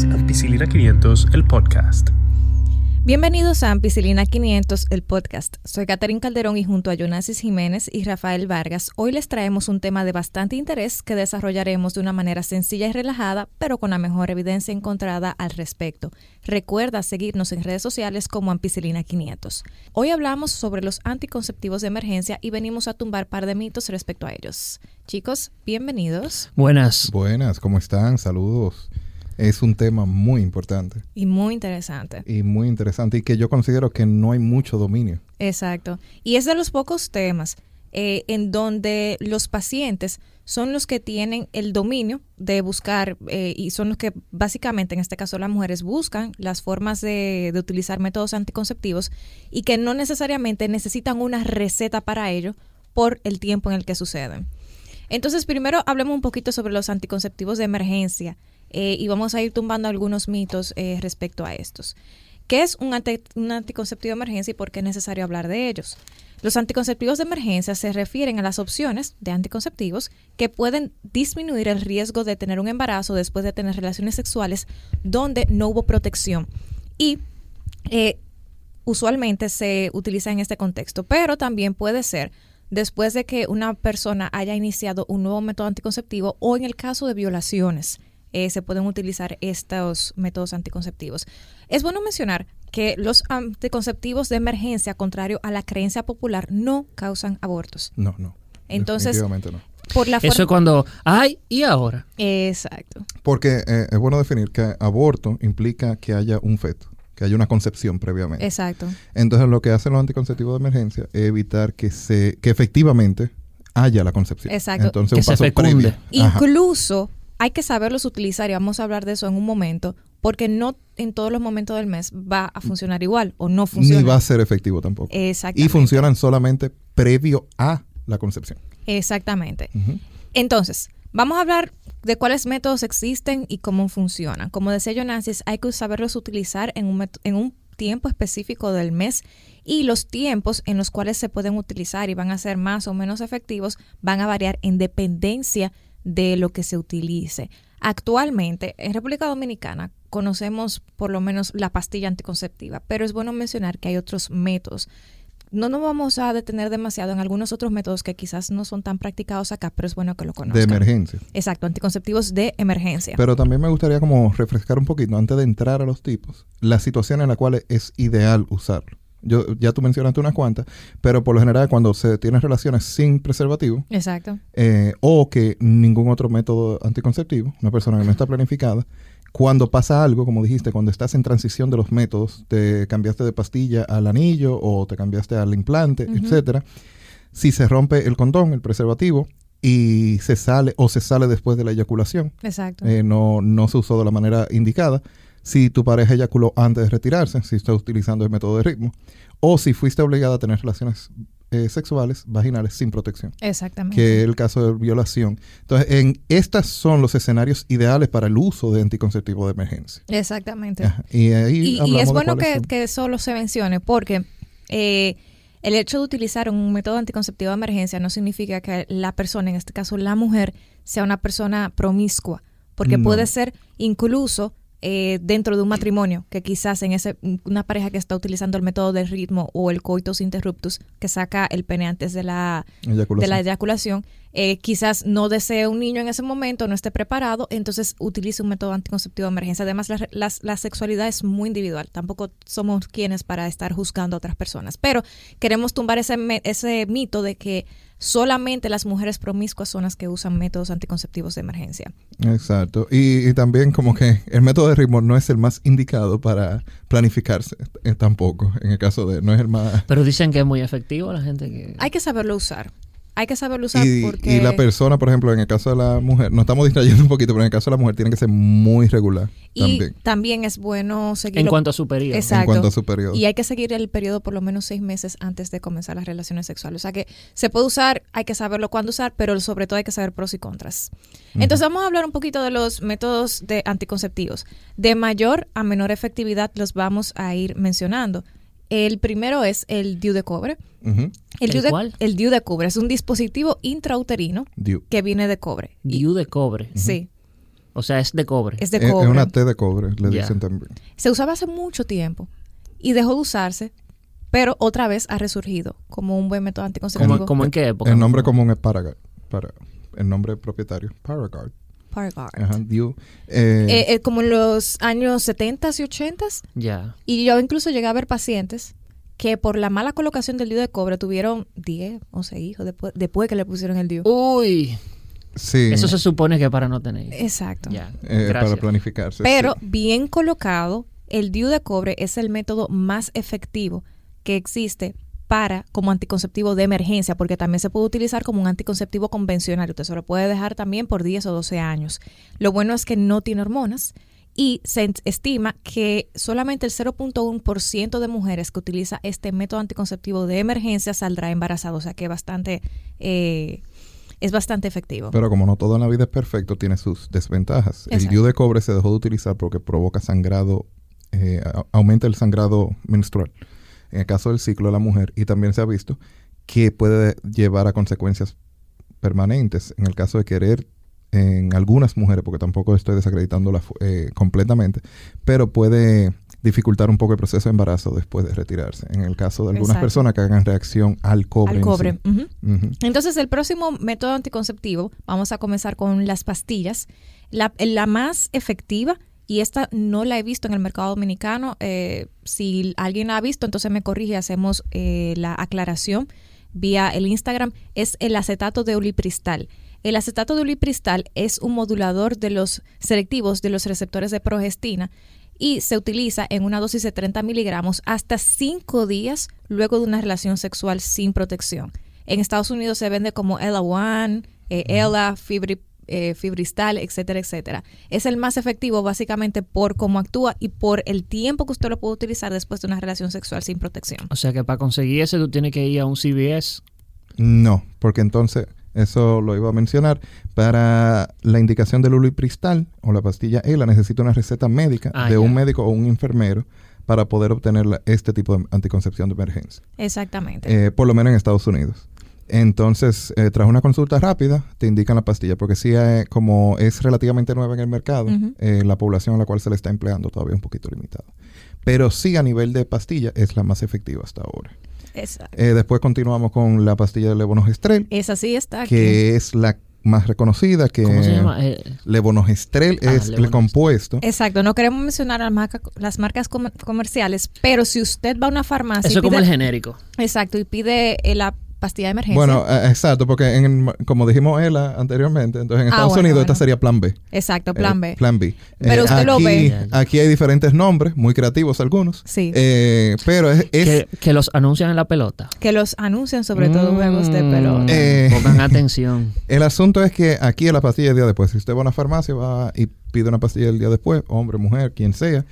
es Ampicilina 500, el podcast. Bienvenidos a Ampicilina 500, el podcast. Soy Catherine Calderón y junto a Jonasis Jiménez y Rafael Vargas, hoy les traemos un tema de bastante interés que desarrollaremos de una manera sencilla y relajada, pero con la mejor evidencia encontrada al respecto. Recuerda seguirnos en redes sociales como Ampicilina 500. Hoy hablamos sobre los anticonceptivos de emergencia y venimos a tumbar par de mitos respecto a ellos. Chicos, bienvenidos. Buenas. Buenas, ¿cómo están? Saludos es un tema muy importante. Y muy interesante. Y muy interesante y que yo considero que no hay mucho dominio. Exacto. Y es de los pocos temas eh, en donde los pacientes son los que tienen el dominio de buscar eh, y son los que básicamente, en este caso las mujeres, buscan las formas de, de utilizar métodos anticonceptivos y que no necesariamente necesitan una receta para ello por el tiempo en el que suceden. Entonces, primero hablemos un poquito sobre los anticonceptivos de emergencia. Eh, y vamos a ir tumbando algunos mitos eh, respecto a estos. ¿Qué es un, un anticonceptivo de emergencia y por qué es necesario hablar de ellos? Los anticonceptivos de emergencia se refieren a las opciones de anticonceptivos que pueden disminuir el riesgo de tener un embarazo después de tener relaciones sexuales donde no hubo protección. Y eh, usualmente se utiliza en este contexto, pero también puede ser después de que una persona haya iniciado un nuevo método anticonceptivo o en el caso de violaciones. Eh, se pueden utilizar estos métodos anticonceptivos. Es bueno mencionar que los anticonceptivos de emergencia, contrario a la creencia popular, no causan abortos. No, no. Entonces, no. Por la Eso es cuando hay y ahora. Exacto. Porque eh, es bueno definir que aborto implica que haya un feto, que haya una concepción previamente. Exacto. Entonces lo que hacen los anticonceptivos de emergencia es evitar que se que efectivamente haya la concepción. Exacto. Entonces que un paso previo. Incluso hay que saberlos utilizar y vamos a hablar de eso en un momento, porque no en todos los momentos del mes va a funcionar igual o no funciona. Ni va a ser efectivo tampoco. Exactamente. Y funcionan solamente previo a la concepción. Exactamente. Entonces, vamos a hablar de cuáles métodos existen y cómo funcionan. Como decía Jonasis, hay que saberlos utilizar en un, en un tiempo específico del mes y los tiempos en los cuales se pueden utilizar y van a ser más o menos efectivos van a variar en dependencia de lo que se utilice. Actualmente, en República Dominicana conocemos por lo menos la pastilla anticonceptiva, pero es bueno mencionar que hay otros métodos. No nos vamos a detener demasiado en algunos otros métodos que quizás no son tan practicados acá, pero es bueno que lo conozcan. De emergencia. Exacto, anticonceptivos de emergencia. Pero también me gustaría como refrescar un poquito, antes de entrar a los tipos, la situación en la cual es ideal usarlo. Yo, ya tú mencionaste unas cuantas, pero por lo general cuando se tienen relaciones sin preservativo, Exacto. Eh, o que ningún otro método anticonceptivo, una persona que no está planificada, cuando pasa algo, como dijiste, cuando estás en transición de los métodos, te cambiaste de pastilla al anillo o te cambiaste al implante, etcétera, si se rompe el condón, el preservativo, y se sale o se sale después de la eyaculación, Exacto. Eh, no, no se usó de la manera indicada, si tu pareja eyaculó antes de retirarse, si estás utilizando el método de ritmo, o si fuiste obligada a tener relaciones eh, sexuales vaginales sin protección. Exactamente. Que es el caso de violación. Entonces, en estos son los escenarios ideales para el uso de anticonceptivo de emergencia. Exactamente. Y, ahí y, es bueno que, que, solo se mencione porque eh, el hecho de utilizar un método anticonceptivo de emergencia no significa que la persona, en este caso la mujer, sea una persona promiscua, porque puede ser incluso eh, dentro de un matrimonio, que quizás en ese una pareja que está utilizando el método del ritmo o el coitus interruptus, que saca el pene antes de la eyaculación, de la eyaculación eh, quizás no desee un niño en ese momento, no esté preparado, entonces utilice un método anticonceptivo de emergencia. Además, la, la, sexualidad es muy individual, tampoco somos quienes para estar juzgando a otras personas, pero queremos tumbar ese, ese mito de que solamente las mujeres promiscuas son las que usan métodos anticonceptivos de emergencia. Exacto. Y, también como que el método de ritmo no es el más indicado para planificarse eh, tampoco, en el caso de, no es el más... Pero dicen que es muy efectivo la gente que... Hay que saberlo usar hay que saberlo usar y, porque... Y la persona, por ejemplo, en el caso de la mujer, nos estamos distrayendo un poquito, pero en el caso de la mujer tiene que ser muy regular. Y también, es bueno seguir... En cuanto a su periodo. Exacto. En cuanto a su periodo. Y hay que seguir el periodo por lo menos seis meses antes de comenzar las relaciones sexuales. O sea que se puede usar, hay que saberlo cuándo usar, pero sobre todo hay que saber pros y contras. Entonces vamos a hablar un poquito de los métodos de anticonceptivos. De mayor a menor efectividad los vamos a ir mencionando. El primero es el DIU de cobre. ¿El, DIU de, cuál? El DIU de cobre es un dispositivo intrauterino que viene de cobre. DIU de cobre. Sí. O sea, es de cobre. Es de cobre. Es una T de cobre, le dicen también. Se usaba hace mucho tiempo y dejó de usarse, pero otra vez ha resurgido como un buen método anticonceptivo. ¿Cómo, en qué época? El nombre común es Paragard. Para, el nombre propietario, Paragard. Paragard. Ajá, eh, eh, eh, como en los años 70 y 80 Ya. Y yo incluso llegué a ver pacientes que por la mala colocación del DIU de cobre tuvieron 10, 11 hijos después, después que le pusieron el DIU. Uy. Sí. Eso se supone que para no tener. Exacto. Ya. para planificarse. Pero bien colocado, el DIU de cobre es el método más efectivo que existe para como anticonceptivo de emergencia, porque también se puede utilizar como un anticonceptivo convencional. Usted se lo puede dejar también por 10 o 12 años. Lo bueno es que no tiene hormonas y se estima que solamente el 0.1% de mujeres que utiliza este método anticonceptivo de emergencia saldrá embarazado, o sea que bastante, eh, es bastante efectivo. Pero como no todo en la vida es perfecto, tiene sus desventajas. El DIU de cobre se dejó de utilizar porque provoca sangrado, eh, aumenta el sangrado menstrual en el caso del ciclo de la mujer, y también se ha visto que puede llevar a consecuencias permanentes en el caso de querer en algunas mujeres, porque tampoco estoy desacreditándola eh, completamente, pero puede dificultar un poco el proceso de embarazo después de retirarse. En el caso de algunas personas que hagan reacción al cobre. Al cobre. Entonces, el próximo método anticonceptivo, vamos a comenzar con las pastillas. La, la más efectiva y esta no la he visto en el mercado dominicano. Eh, si alguien la ha visto, entonces me corrige, hacemos eh, la aclaración vía el Instagram, es el acetato de ulipristal. El acetato de ulipristal es un modulador de los selectivos de los receptores de progestina y se utiliza en una dosis de 30 miligramos hasta 5 días luego de una relación sexual sin protección. En Estados Unidos se vende como Ella One, eh, Ella, Fibri eh, fibristal, etcétera, etcétera. Es el más efectivo básicamente por cómo actúa y por el tiempo que usted lo puede utilizar después de una relación sexual sin protección. O sea que para conseguir ese tú tienes que ir a un CVS. No, porque entonces eso lo iba a mencionar. Para la indicación del ulipristal o la pastilla ELA necesita una receta médica ah, de un médico o un enfermero para poder obtener este tipo de anticoncepción de emergencia. Exactamente. Eh, por lo menos en Estados Unidos. Entonces, eh, tras una consulta rápida, te indican la pastilla, porque sí, eh, como es relativamente nueva en el mercado, eh, la población a la cual se le está empleando todavía es un poquito limitada. Pero sí, a nivel de pastilla, es la más efectiva hasta ahora. Exacto. después continuamos con la pastilla de levonorgestrel. Esa sí está aquí. Que es la más reconocida que ¿Cómo se llama? levonorgestrel ah, es el compuesto. Exacto, no queremos mencionar las, marcas comerciales, pero si usted va a una farmacia... Eso es como el genérico. Exacto, y pide la pastilla de emergencia. Bueno, eh, exacto, porque en, como dijimos ella anteriormente, entonces en ah, Estados Unidos esta sería plan B. Exacto, plan eh, B. Plan B. Pero eh, usted lo ve. Aquí hay diferentes nombres, muy creativos algunos. Sí. pero es... que, los anuncian en la pelota. Que los anuncian sobre todo juegos de pelota. Pongan atención. El asunto es que aquí en la pastilla del día después, si usted va a una farmacia va y pide una pastilla el día después, hombre, mujer, quien sea,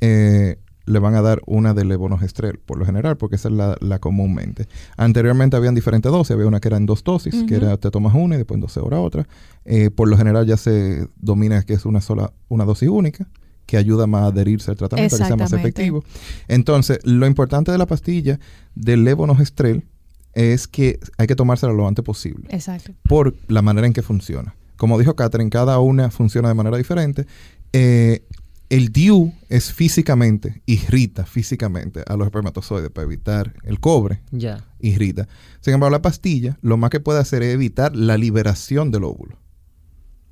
eh, le van a dar una de levonorgestrel, por lo general, porque esa es la, comúnmente. Anteriormente habían diferentes dosis, había una que era en dos dosis, que era te tomas una y después en 12 horas otra. Eh, por lo general ya se domina que es una sola, una dosis única que ayuda más a adherirse al tratamiento, que sea más efectivo. Entonces, lo importante de la pastilla del levonorgestrel es que hay que tomársela lo antes posible. Exacto. Por la manera en que funciona. Como dijo Catherine, cada una funciona de manera diferente. Eh, el DIU es físicamente, irrita físicamente a los espermatozoides para evitar el cobre. Ya. Irrita. Sin embargo, la pastilla lo más que puede hacer es evitar la liberación del óvulo.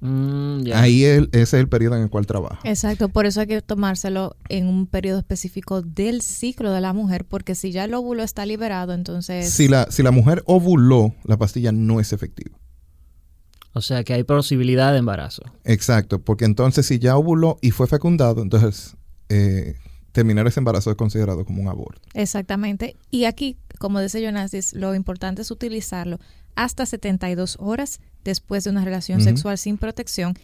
Mm, Ahí ese es el periodo en el cual trabaja. Exacto, por eso hay que tomárselo en un periodo específico del ciclo de la mujer, porque si ya el óvulo está liberado, entonces... Si la, si la mujer ovuló, la pastilla no es efectiva. O sea que hay posibilidad de embarazo. Exacto, porque entonces si ya ovuló y fue fecundado, entonces eh, terminar ese embarazo es considerado como un aborto. Exactamente. Y aquí, como dice Jonas, lo importante es utilizarlo hasta 72 horas después de una relación sexual sin protección.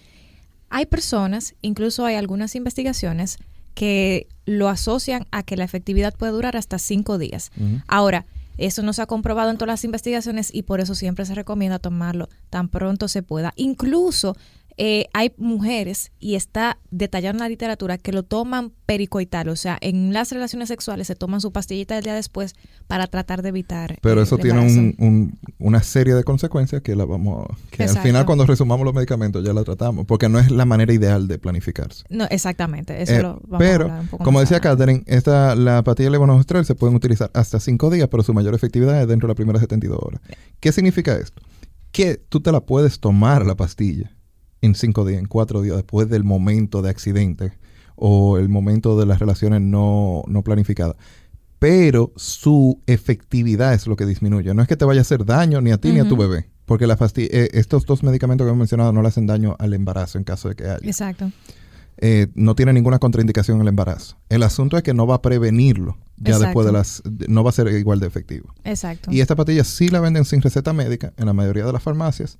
Hay personas, incluso hay algunas investigaciones, que lo asocian a que la efectividad puede durar hasta 5 días. Ahora, eso no se ha comprobado en todas las investigaciones y por eso siempre se recomienda tomarlo tan pronto se pueda. Incluso eh, hay mujeres, y está detallado en la literatura, que lo toman pericoital, o sea, en las relaciones sexuales se toman su pastillita el día después para tratar de evitar. Pero eh, eso tiene un- un- una serie de consecuencias que la vamos que al final cuando resumamos los medicamentos ya la tratamos, porque no es la manera ideal de planificarse. No, exactamente, eso Eh, lo vamos a pero, hablar un poco como decía. Catherine, esta, la pastilla de levonorgestrel se pueden utilizar hasta 5 días, pero su mayor efectividad es dentro de las primeras 72 horas. ¿Qué significa esto? Que tú te la puedes tomar la pastilla en 5 días, en 4 días, después del momento de accidente o el momento de las relaciones no, no planificadas. Pero su efectividad es lo que disminuye. No es que te vaya a hacer daño ni a ti ni a tu bebé. Porque la eh, estos dos medicamentos que hemos mencionado no le hacen daño al embarazo en caso de que haya Exacto. eh, no tiene ninguna contraindicación en el embarazo. El asunto es que no va a prevenirlo ya Exacto. después de las... no va a ser igual de efectivo. Exacto. Y esta patilla sí la venden sin receta médica en la mayoría de las farmacias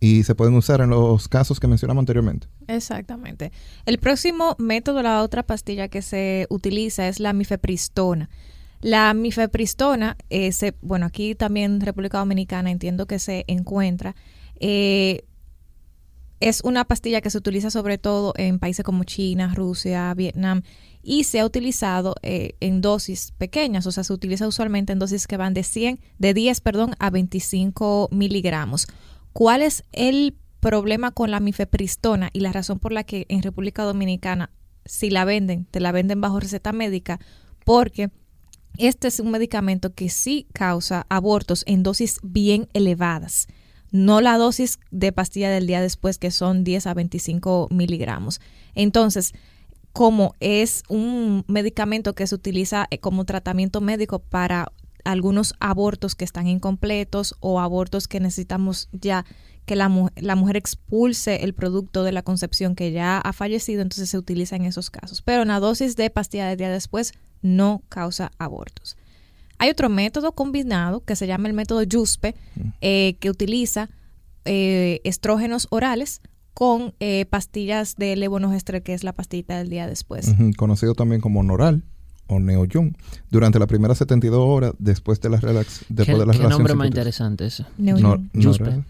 y se pueden usar en los casos que mencionamos anteriormente. Exactamente. El próximo método, la otra pastilla que se utiliza es la mifepristona. La mifepristona, eh, se, bueno, aquí también en República Dominicana entiendo que se encuentra. eh, es una pastilla que se utiliza sobre todo en países como China, Rusia, Vietnam y se ha utilizado eh, en dosis pequeñas, o sea, se utiliza usualmente en dosis que van de 100, de 10, perdón, a 25 miligramos. ¿Cuál es el problema con la mifepristona y la razón por la que en República Dominicana si la venden, te la venden bajo receta médica? Porque este es un medicamento que sí causa abortos en dosis bien elevadas no la dosis de pastilla del día después, que son 10 a 25 miligramos. Entonces, como es un medicamento que se utiliza eh, como tratamiento médico para algunos abortos que están incompletos o abortos que necesitamos ya que la, la mujer expulse el producto de la concepción que ya ha fallecido, entonces se utiliza en esos casos. Pero una dosis de pastilla del día después no causa abortos. Hay otro método combinado que se llama el método JUSPE, eh, que utiliza eh, estrógenos orales con eh, pastillas de levonorgestrel, que es la pastillita del día después. Conocido también como Noral o Neoyun. Durante las primeras 72 horas después de la relax, ¿Qué, después de la qué relación nombre más interesante ese? Neoyun. Nor- Yuspe.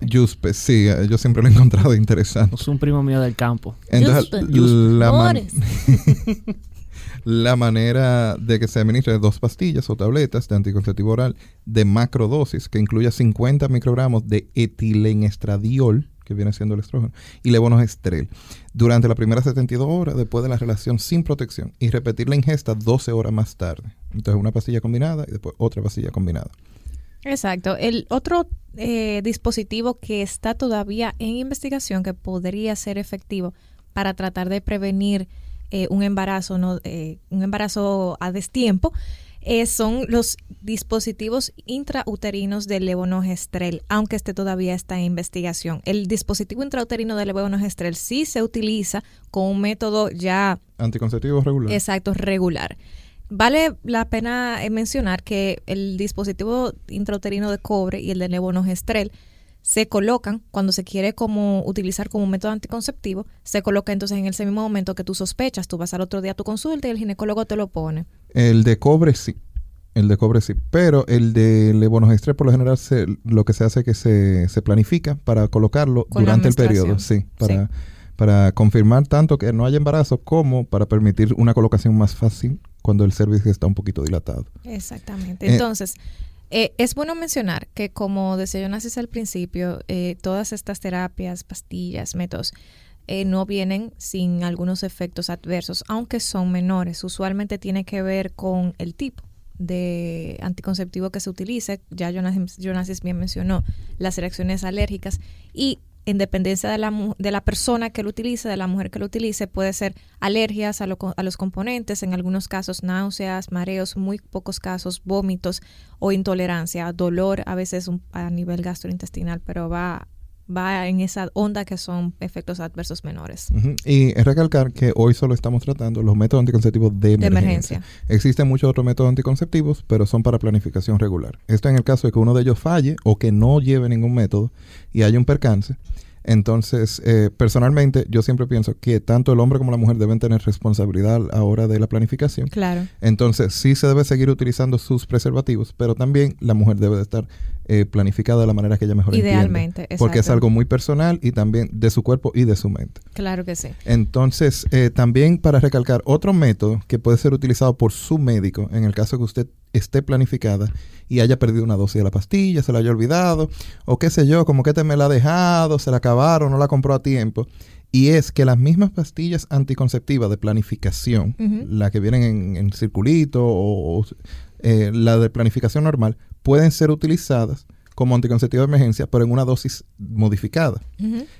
Yuspe, sí, yo siempre lo he encontrado interesante. Es un primo mío del campo. Entonces, Yuspe. la, man- la manera de que se administre dos pastillas o tabletas de anticonceptivo oral de macrodosis que incluya 50 microgramos de etilenestradiol, que viene siendo el estrógeno, y levonorgestrel durante las primeras 72 horas después de la relación sin protección y repetir la ingesta 12 horas más tarde. Entonces, una pastilla combinada y después otra pastilla combinada. Exacto. El otro eh, dispositivo que está todavía en investigación que podría ser efectivo para tratar de prevenir eh, un embarazo, no, eh, un embarazo a destiempo, eh, son los dispositivos intrauterinos del levonorgestrel, aunque este todavía está en investigación. El dispositivo intrauterino del levonorgestrel sí se utiliza con un método ya Anticonceptivo regular. Exacto, regular. Vale la pena eh, mencionar que el dispositivo intrauterino de cobre y el de levonorgestrel se colocan cuando se quiere como utilizar como método anticonceptivo, se coloca entonces en ese mismo momento que tú sospechas, tú vas al otro día a tu consulta y el ginecólogo te lo pone. El de cobre sí. El de cobre sí. Pero el de levonorgestrel por lo general se- lo que se hace es que se, se planifica para colocarlo Con durante el periodo. Sí. Para, para confirmar tanto que no haya embarazo como para permitir una colocación más fácil cuando el cervix está un poquito dilatado. Exactamente. Eh, Entonces, eh, es bueno mencionar que como decía Jonasis al principio, eh, todas estas terapias, pastillas, métodos, eh, no vienen sin algunos efectos adversos, aunque son menores. Usualmente tiene que ver con el tipo de anticonceptivo que se utilice. Ya Jonas, Jonasis bien mencionó las reacciones alérgicas y en dependencia de la, de la persona que lo utilice, de la mujer que lo utilice, puede ser alergias a, lo a los componentes, en algunos casos náuseas, mareos, muy pocos casos vómitos o intolerancia, dolor a veces un- a nivel gastrointestinal, pero va, va en esa onda que son efectos adversos menores. Y es recalcar que hoy solo estamos tratando los métodos anticonceptivos de emergencia. Existen muchos otros métodos anticonceptivos, pero son para planificación regular. Esto en el caso de que uno de ellos falle o que no lleve ningún método y haya un percance. Entonces, eh, personalmente, yo siempre pienso que tanto el hombre como la mujer deben tener responsabilidad a la hora de la planificación. Claro. Entonces, sí se debe seguir utilizando sus preservativos, pero también la mujer debe de estar eh, planificada de la manera que ella mejor Idealmente, entienda. Porque es algo muy personal y también de su cuerpo y de su mente. Claro que sí. Entonces, eh, también para recalcar, otro método que puede ser utilizado por su médico en el caso que usted esté planificada y haya perdido una dosis de la pastilla, se la haya olvidado, o qué sé yo, como que te me la ha dejado, se la acabaron, no la compró a tiempo. Y es que las mismas pastillas anticonceptivas de planificación, Ujú. la que vienen en, en circulito o, o, eh, la de planificación normal, pueden ser utilizadas como anticonceptivo de emergencia, pero en una dosis modificada.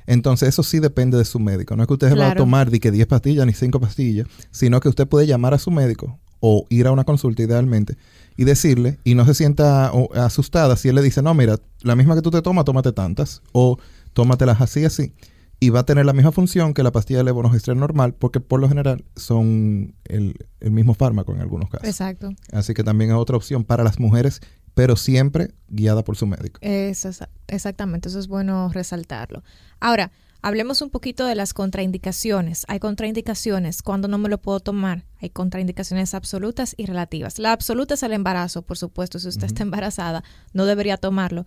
Entonces, eso sí depende de su médico. No es que usted se va a Claro. tomar de que 10 pastillas ni 5 pastillas, sino que usted puede llamar a su médico o ir a una consulta idealmente y decirle, y no se sienta asustada si él le dice, no, mira, la misma que tú te tomas, tómate tantas, o tómatelas así, así. Y va a tener la misma función que la pastilla de levonorgestrel normal, porque por lo general son el, el mismo fármaco en algunos casos. Exacto. Así que también es otra opción para las mujeres, pero siempre guiada por su médico. Eso es- exactamente, eso es bueno resaltarlo. Ahora, hablemos un poquito de las contraindicaciones. Hay contraindicaciones cuando no me lo puedo tomar. Hay contraindicaciones absolutas y relativas. La absoluta es el embarazo, por supuesto. Si usted está embarazada, no debería tomarlo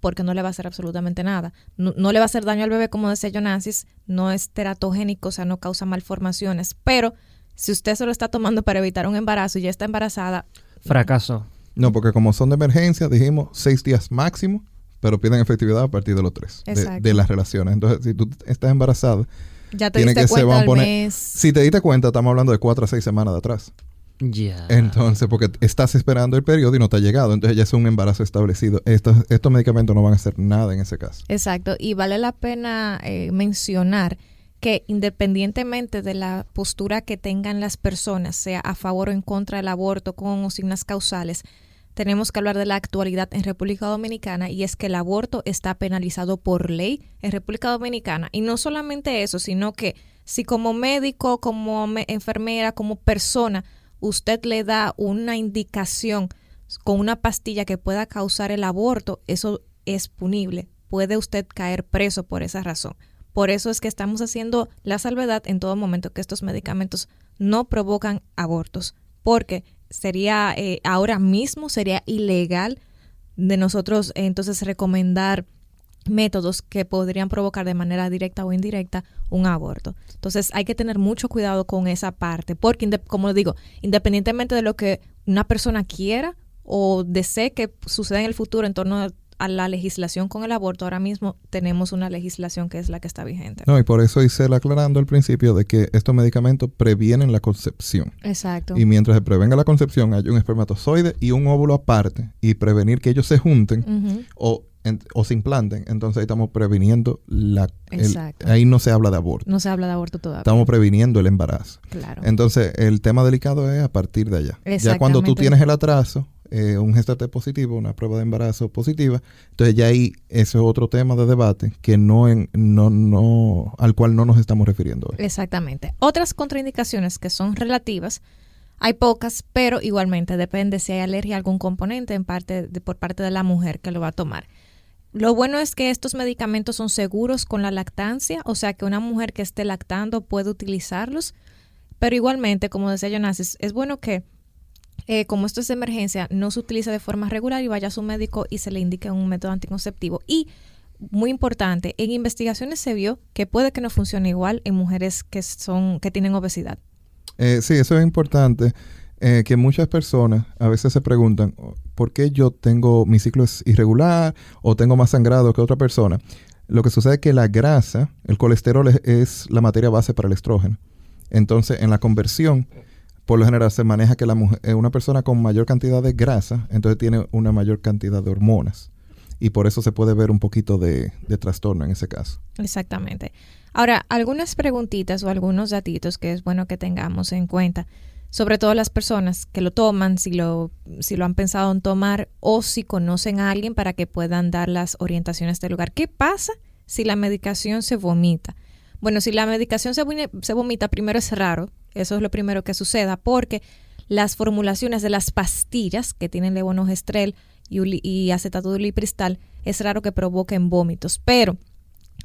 porque no le va a hacer absolutamente nada. No, no le va a hacer daño al bebé, como decía Jonasis, no es teratogénico, o sea, no causa malformaciones. Pero si usted se lo está tomando para evitar un embarazo y ya está embarazada, Fracaso. No, porque como son de emergencia, dijimos seis días máximo, pero piden efectividad a partir de los tres de, Exacto. de las relaciones. Entonces, si tú estás embarazada, ya te tiene diste que se cuenta van a al poner. mes. Si te diste cuenta, estamos hablando de cuatro a seis semanas de atrás. Ya. Entonces, porque estás esperando el periodo y no te ha llegado, entonces ya es un embarazo establecido. Estos, estos medicamentos no van a hacer nada en ese caso. Exacto, y vale la pena eh, mencionar que independientemente de la postura que tengan las personas, sea a favor o en contra del aborto con o sin las causales, tenemos que hablar de la actualidad en República Dominicana y es que el aborto está penalizado por ley en República Dominicana. Y no solamente eso, sino que si como médico, como me- enfermera, como persona, usted le da una indicación con una pastilla que pueda causar el aborto, eso es punible. Puede usted caer preso por esa razón. Por eso es que estamos haciendo la salvedad en todo momento que estos medicamentos no provocan abortos, porque sería eh, ahora mismo sería ilegal de nosotros eh, entonces recomendar métodos que podrían provocar de manera directa o indirecta un aborto. Entonces hay que tener mucho cuidado con esa parte, porque como digo, independientemente de lo que una persona quiera o desee que suceda en el futuro en torno a la legislación con el aborto, ahora mismo tenemos una legislación que es la que está vigente. No, y por eso hice el aclarando al principio de que estos medicamentos previenen la concepción. Exacto. Y mientras se prevenga la concepción, hay un espermatozoide y un óvulo aparte, y prevenir que ellos se junten o, en- o se implanten, entonces ahí estamos previniendo la... el- Exacto. ahí no se habla de aborto. No se habla de aborto todavía. Estamos previniendo el embarazo. Claro. Entonces, el tema delicado es a partir de allá. Ya cuando tú tienes el atraso, eh, un gestate positivo, una prueba de embarazo positiva, entonces ya ahí ese es otro tema de debate que no, no, no, al cual no nos estamos refiriendo hoy. Exactamente. Otras contraindicaciones que son relativas, hay pocas, pero igualmente depende si hay alergia a algún componente en parte por parte de la mujer que lo va a tomar. Lo bueno es que estos medicamentos son seguros con la lactancia, o sea que una mujer que esté lactando puede utilizarlos, pero igualmente, como decía Jonas, es bueno que eh, como esto es de emergencia, no se utilice de forma regular y vaya a su médico y se le indique un método anticonceptivo. Y muy importante, en investigaciones se vio que puede que no funcione igual en mujeres que son que tienen obesidad. Eh, sí, eso es importante, eh, que muchas personas a veces se preguntan, ¿por qué yo tengo, mi ciclo irregular o tengo más sangrado que otra persona? Lo que sucede es que la grasa, el colesterol es, es la materia base para el estrógeno. Entonces, en la conversión, por lo general se maneja que la mujer, eh, una persona con mayor cantidad de grasa, entonces tiene una mayor cantidad de hormonas. Y por eso se puede ver un poquito de, de trastorno en ese caso. Exactamente. Ahora, algunas preguntitas o algunos datitos que es bueno que tengamos en cuenta, sobre todo las personas que lo toman, si lo, si lo han pensado en tomar o si conocen a alguien para que puedan dar las orientaciones del lugar. ¿Qué pasa si la medicación se vomita? Bueno, si la medicación se, vomita- se vomita, primero es raro, eso es lo primero que suceda, porque las formulaciones de las pastillas que tienen levonorgestrel y, y acetato de ulipristal es raro que provoquen vómitos, pero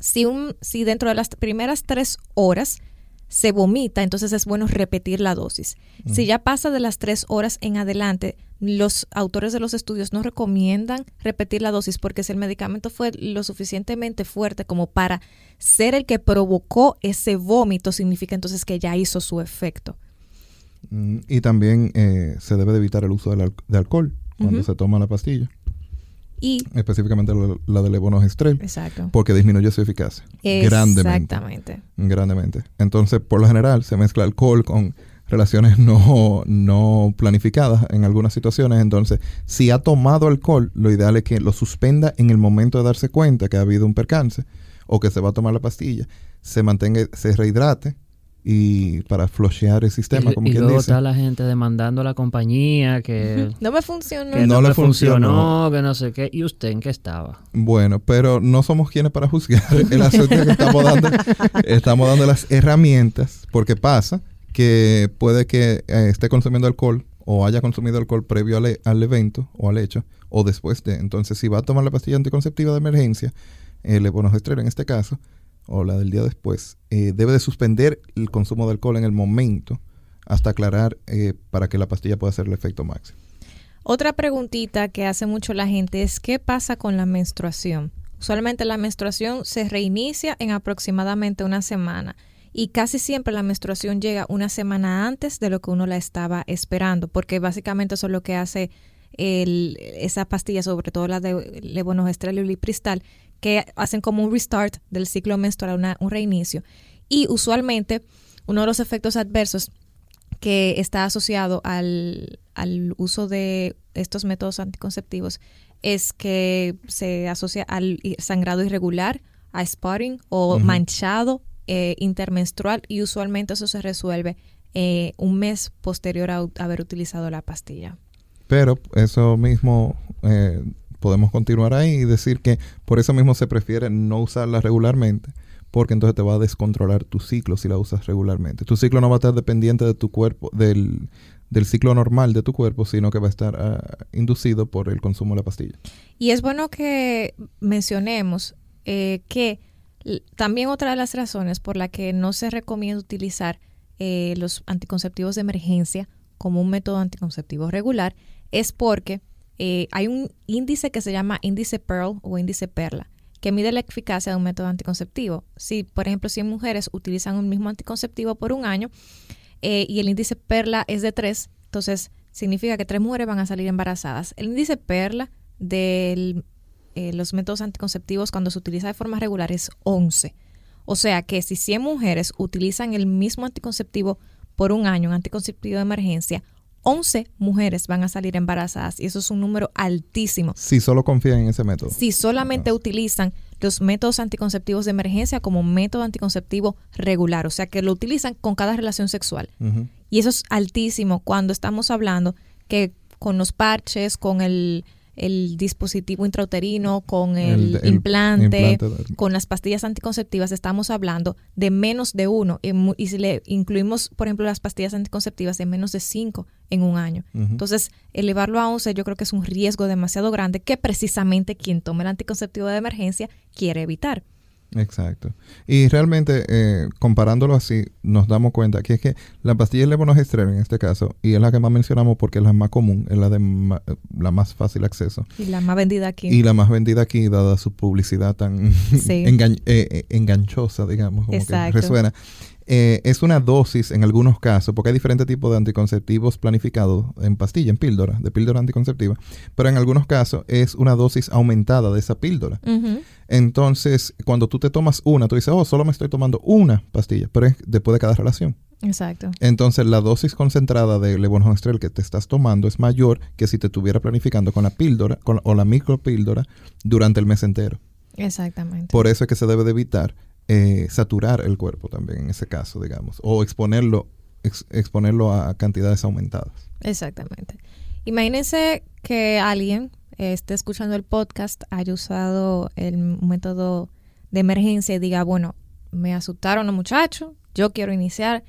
Si, un, si dentro de las primeras tres horas se vomita, entonces es bueno repetir la dosis. Si ya pasa de las tres horas en adelante, los autores de los estudios no recomiendan repetir la dosis porque si el medicamento fue lo suficientemente fuerte como para ser el que provocó ese vómito, significa entonces que ya hizo su efecto. Mm, Y también eh, se debe de evitar el uso de alcohol cuando se toma la pastilla, Y, específicamente la, la de levonorgestrel, exacto. porque disminuye su eficacia grandemente. Exactamente. Grandemente. Entonces, por lo general, se mezcla alcohol con relaciones no, no planificadas en algunas situaciones. Entonces, si ha tomado alcohol, lo ideal es que lo suspenda en el momento de darse cuenta que ha habido un percance o que se va a tomar la pastilla, se mantenga, se rehidrate y para flushear el sistema, y, como y quien luego dice. está la gente demandando a la compañía que, No me funcionó. que No no, le funcionó, funcionó. que no sé qué. ¿Y usted en qué estaba? Bueno, pero no somos quienes para juzgar. El asunto que estamos dando, estamos dando las herramientas, porque pasa que puede que eh, esté consumiendo alcohol o haya consumido alcohol previo al, e- al evento o al hecho, o después de. Entonces, si va a tomar la pastilla anticonceptiva de emergencia, el levonorgestrel en este caso, o la del día después, eh, debe de suspender el consumo de alcohol en el momento hasta aclarar eh, para que la pastilla pueda hacer el efecto máximo. Otra preguntita que hace mucho la gente es ¿qué pasa con la menstruación? Usualmente la menstruación se reinicia en aproximadamente una semana y casi siempre la menstruación llega una semana antes de lo que uno la estaba esperando, porque básicamente eso es lo que hace el, esa pastilla, sobre todo la de levonorgestrel y ulipristal, que hacen como un restart del ciclo menstrual, una- un reinicio. Y usualmente uno de los efectos adversos que está asociado al, al uso de estos métodos anticonceptivos es que se asocia al sangrado irregular, a spotting o manchado eh, intermenstrual y usualmente eso se resuelve eh, un mes posterior a haber utilizado la pastilla. Pero eso mismo eh, podemos continuar ahí y decir que por eso mismo se prefiere no usarla regularmente, porque entonces te va a descontrolar tu ciclo si la usas regularmente. Tu ciclo no va a estar dependiente de tu cuerpo, del, del ciclo normal de tu cuerpo, sino que va a estar ah, inducido por el consumo de la pastilla. Y es bueno que mencionemos eh, que también otra de las razones por la que no se recomienda utilizar eh, los anticonceptivos de emergencia como un método anticonceptivo regular es porque eh, hay un índice que se llama índice Pearl o índice Perla que mide la eficacia de un método anticonceptivo. Si, por ejemplo, 100 mujeres utilizan un mismo anticonceptivo por un año eh, y el índice Perla es de 3, entonces significa que tres mujeres van a salir embarazadas. El índice Perla de los métodos anticonceptivos cuando se utiliza de forma regular es 11. O sea que si 100 mujeres utilizan el mismo anticonceptivo por un año, un anticonceptivo de emergencia, 11 mujeres van a salir embarazadas y eso es un número altísimo. Si solo confían en ese método. Si solamente utilizan los métodos anticonceptivos de emergencia como método anticonceptivo regular, o sea que lo utilizan con cada relación sexual. Y eso es altísimo cuando estamos hablando que con los parches, con el, el dispositivo intrauterino, con el, El- el implante, con las pastillas anticonceptivas, estamos hablando de menos de uno. Y, si le incluimos, por ejemplo, las pastillas anticonceptivas, de menos de cinco en un año. Entonces, elevarlo a 11 yo creo que es un riesgo demasiado grande que precisamente quien toma el anticonceptivo de emergencia quiere evitar. Exacto. Y realmente, eh, comparándolo así, nos damos cuenta que es que la pastilla levonorgestrel en este caso, y es la que más mencionamos porque es la más común, es la de ma- la más fácil acceso, Y la más vendida aquí. y la más vendida aquí, dada su publicidad tan Sí. engan- eh, eh, enganchosa, digamos, como Exacto. que resuena. Eh, es una dosis en algunos casos, porque hay diferentes tipos de anticonceptivos planificados en pastilla, en píldora, de píldora anticonceptiva, pero en algunos casos es una dosis aumentada de esa píldora. Entonces, cuando tú te tomas una, tú dices, oh, solo me estoy tomando una pastilla, pero es después de cada relación. Exacto. Entonces, la dosis concentrada de levonorgestrel que te estás tomando es mayor que si te estuviera planificando con la píldora con, o la micropíldora durante el mes entero. Exactamente. Por eso es que se debe de evitar eh, saturar el cuerpo también en ese caso, digamos, o exponerlo, ex- exponerlo a cantidades aumentadas. Exactamente. Imagínense que alguien esté escuchando el podcast, haya usado el método de emergencia y diga, bueno, me asustaron los muchachos, yo quiero iniciar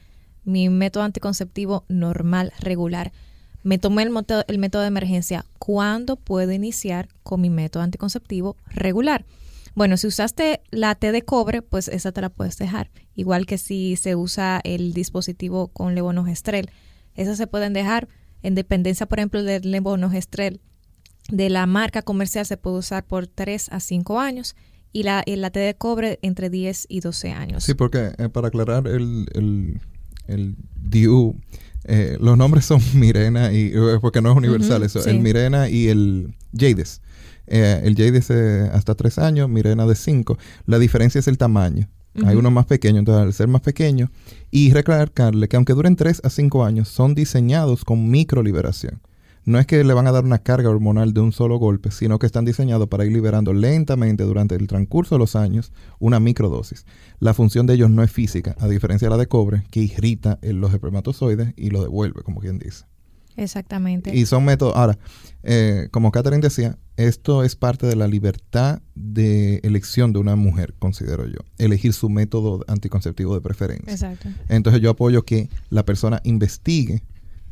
mi método anticonceptivo normal, regular. Me tomé el, el método de emergencia. ¿Cuándo puedo iniciar con mi método anticonceptivo regular? Bueno, si usaste la T de cobre, pues esa te la puedes dejar. Igual que si se usa el dispositivo con levonorgestrel. Esas se pueden dejar en dependencia, por ejemplo, del levonorgestrel. De la marca comercial se puede usar por 3 a 5 años y la, y la T de cobre entre 10 y 12 años. Sí, porque eh, para aclarar el, el, el DIU, eh, los nombres son Mirena y eh, porque no es universal eso, sí. el Mirena y el Jades. Eh, el Jades eh, hasta 3 años, Mirena de 5. La diferencia es el tamaño. Hay uno más pequeño, entonces al ser más pequeño, y recalcarle que aunque duren 3 a 5 años, son diseñados con microliberación. No es que le van a dar una carga hormonal de un solo golpe, sino que están diseñados para ir liberando lentamente durante el transcurso de los años una microdosis. La función de ellos no es física, a diferencia de la de cobre, que irrita los espermatozoides y lo devuelve, como quien dice. Exactamente. Y son métodos. Ahora, eh, como Catherine decía, esto es parte de la libertad de elección de una mujer, considero yo. Elegir su método anticonceptivo de preferencia. Exacto. Entonces yo apoyo que la persona investigue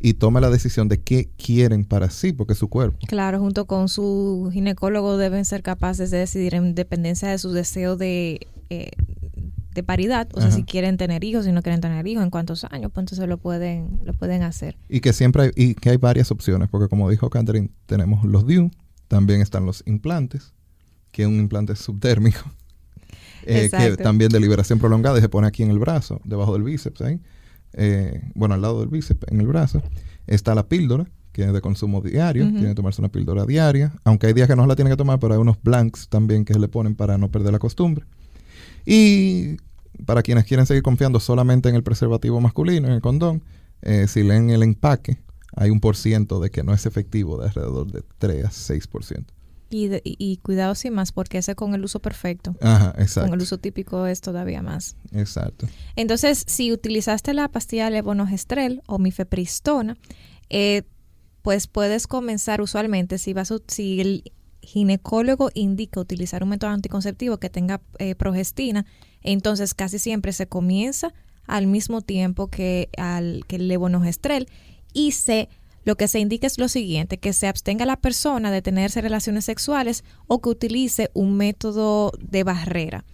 y tome la decisión de qué quieren para sí, porque es su cuerpo. Claro, junto con su ginecólogo deben ser capaces de decidir en dependencia de su deseo de, eh, de paridad, o sea, si quieren tener hijos, si no quieren tener hijos, en cuántos años, pues entonces lo pueden, lo pueden hacer. Y que siempre hay, y que hay varias opciones, porque como dijo Catherine, tenemos los DIU, también están los implantes, que es un implante subtérmico, eh, que también de liberación prolongada y se pone aquí en el brazo, debajo del bíceps, ahí. Eh, bueno, al lado del bíceps, en el brazo. Está la píldora, que es de consumo diario, tiene que tomarse una píldora diaria, aunque hay días que no la tiene que tomar, pero hay unos blanks también que se le ponen para no perder la costumbre. Y para quienes quieren seguir confiando solamente en el preservativo masculino, en el condón, eh, si leen el empaque, hay un por ciento de que no es efectivo de alrededor de 3 a 6%. Y, de- y, cuidado sin más, porque ese con el uso perfecto, Ajá, con exacto. el uso típico es todavía más. Exacto. Entonces, si utilizaste la pastilla levonorgestrel o mifepristona, eh, pues puedes comenzar usualmente si vas a- si el ginecólogo indica utilizar un método anticonceptivo que tenga eh, progestina, entonces casi siempre se comienza al mismo tiempo que al que el levonorgestrel y se lo que se indica es lo siguiente, que se abstenga la persona de tenerse relaciones sexuales o que utilice un método de barrera.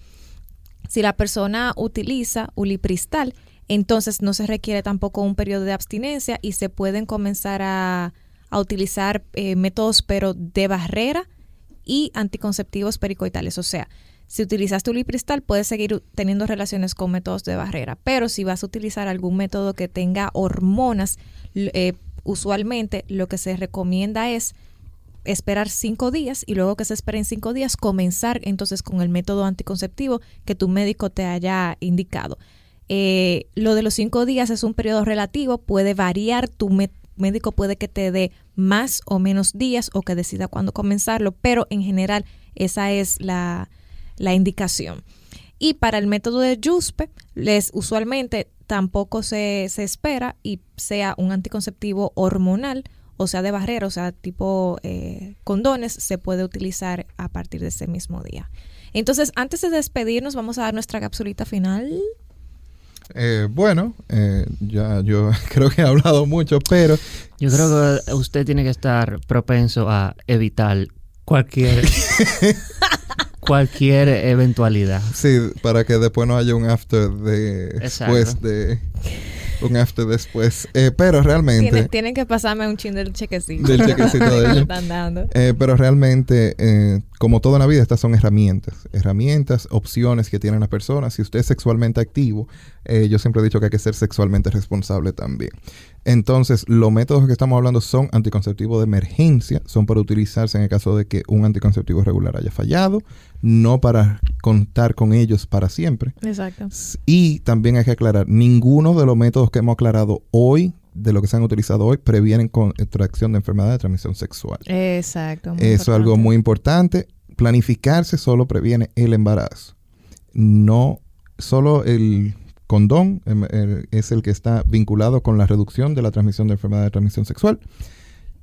Si la persona utiliza ulipristal, entonces no se requiere tampoco un periodo de abstinencia y se pueden comenzar a, utilizar eh, métodos pero de barrera y anticonceptivos pericoitales. O sea, si utilizaste ulipristal, puedes seguir teniendo relaciones con métodos de barrera, pero si vas a utilizar algún método que tenga hormonas, eh, usualmente lo que se recomienda es esperar cinco días y luego que se esperen cinco días comenzar entonces con el método anticonceptivo que tu médico te haya indicado. Eh, lo de los cinco días es un periodo relativo, puede variar, tu mé- médico puede que te dé más o menos días o que decida cuándo comenzarlo, pero en general esa es la, la indicación. Y para el método de JUSPE, les usualmente tampoco se, se espera y sea un anticonceptivo hormonal, o sea, de barrera, o sea, tipo eh, condones, se puede utilizar a partir de ese mismo día. Entonces, antes de despedirnos, vamos a dar nuestra capsulita final. Eh, bueno, eh, ya yo creo que he hablado mucho, pero Yo creo que usted tiene que estar propenso a evitar cualquier cualquier eventualidad. sí, para que después no haya un after de Exacto. después de un after después. Eh, pero realmente Tienen, tienen que pasarme un chin del chequecito. Del chequecito de ellos. Eh, pero realmente, eh, como toda la vida, estas son herramientas. Herramientas, opciones que tienen las personas. Si usted es sexualmente activo, yo siempre he dicho que hay que ser sexualmente responsable también. Entonces, los métodos que estamos hablando son anticonceptivos de emergencia. Son para utilizarse en el caso de que un anticonceptivo regular haya fallado. No para contar con ellos para siempre. Exacto. Y también hay que aclarar, ninguno de los métodos que hemos aclarado hoy, de lo que se han utilizado hoy, previenen contracción de enfermedad de transmisión sexual. Exacto. Eso es algo muy importante. Planificarse solo previene el embarazo. No solo el condón em, el- es el que está vinculado con la reducción de la transmisión de enfermedad de transmisión sexual,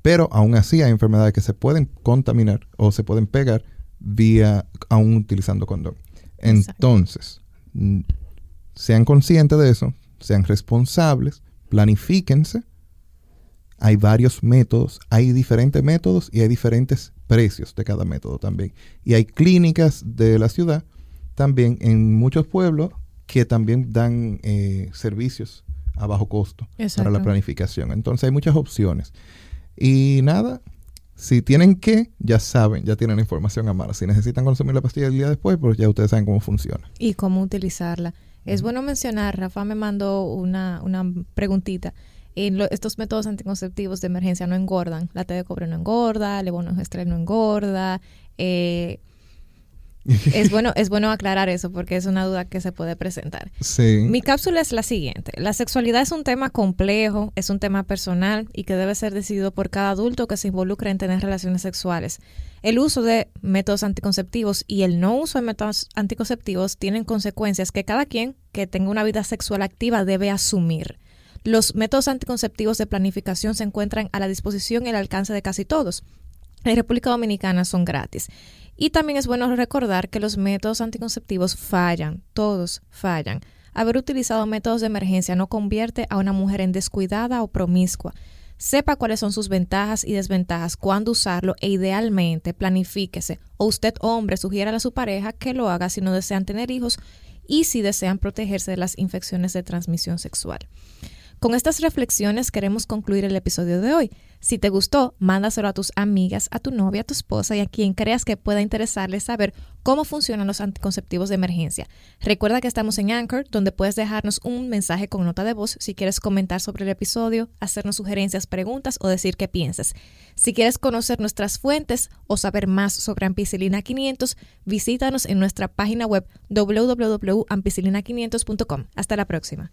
pero aún así hay enfermedades que se pueden contaminar o se pueden pegar vía aún utilizando condón. Entonces, sean conscientes de eso, sean responsables, planifíquense. Hay varios métodos, hay diferentes métodos y hay diferentes precios de cada método también. Y hay clínicas de la ciudad también en muchos pueblos que también dan eh, servicios a bajo costo para la planificación. Entonces hay muchas opciones. Y nada, si tienen que, ya saben, ya tienen la información a mano. Si necesitan consumir la pastilla el día después, pues ya ustedes saben cómo funciona. Y cómo utilizarla. Es bueno mencionar, Rafa me mandó una, una preguntita. En estos métodos anticonceptivos de emergencia no engordan. La T de cobre no engorda, el levonorgestrel no engorda. Eh, es bueno, es bueno aclarar eso porque es una duda que se puede presentar. Sí. Mi cápsula es la siguiente. La sexualidad es un tema complejo, es un tema personal y que debe ser decidido por cada adulto que se involucre en tener relaciones sexuales. El uso de métodos anticonceptivos y el no uso de métodos anticonceptivos tienen consecuencias que cada quien que tenga una vida sexual activa debe asumir. Los métodos anticonceptivos de planificación se encuentran a la disposición y al alcance de casi todos. En República Dominicana son gratis y también es bueno recordar que los métodos anticonceptivos fallan, todos fallan. Haber utilizado métodos de emergencia no convierte a una mujer en descuidada o promiscua. Sepa cuáles son sus ventajas y desventajas, cuándo usarlo e idealmente planifíquese. O usted, hombre, sugiera a su pareja que lo haga si no desean tener hijos y si desean protegerse de las infecciones de transmisión sexual. Con estas reflexiones queremos concluir el episodio de hoy. Si te gustó, mándaselo a tus amigas, a tu novia, a tu esposa y a quien creas que pueda interesarle saber cómo funcionan los anticonceptivos de emergencia. Recuerda que estamos en Anchor, donde puedes dejarnos un mensaje con nota de voz si quieres comentar sobre el episodio, hacernos sugerencias, preguntas o decir qué piensas. Si quieres conocer nuestras fuentes o saber más sobre Ampicilina 500, visítanos en nuestra página web www.ampicilina500.com. Hasta la próxima.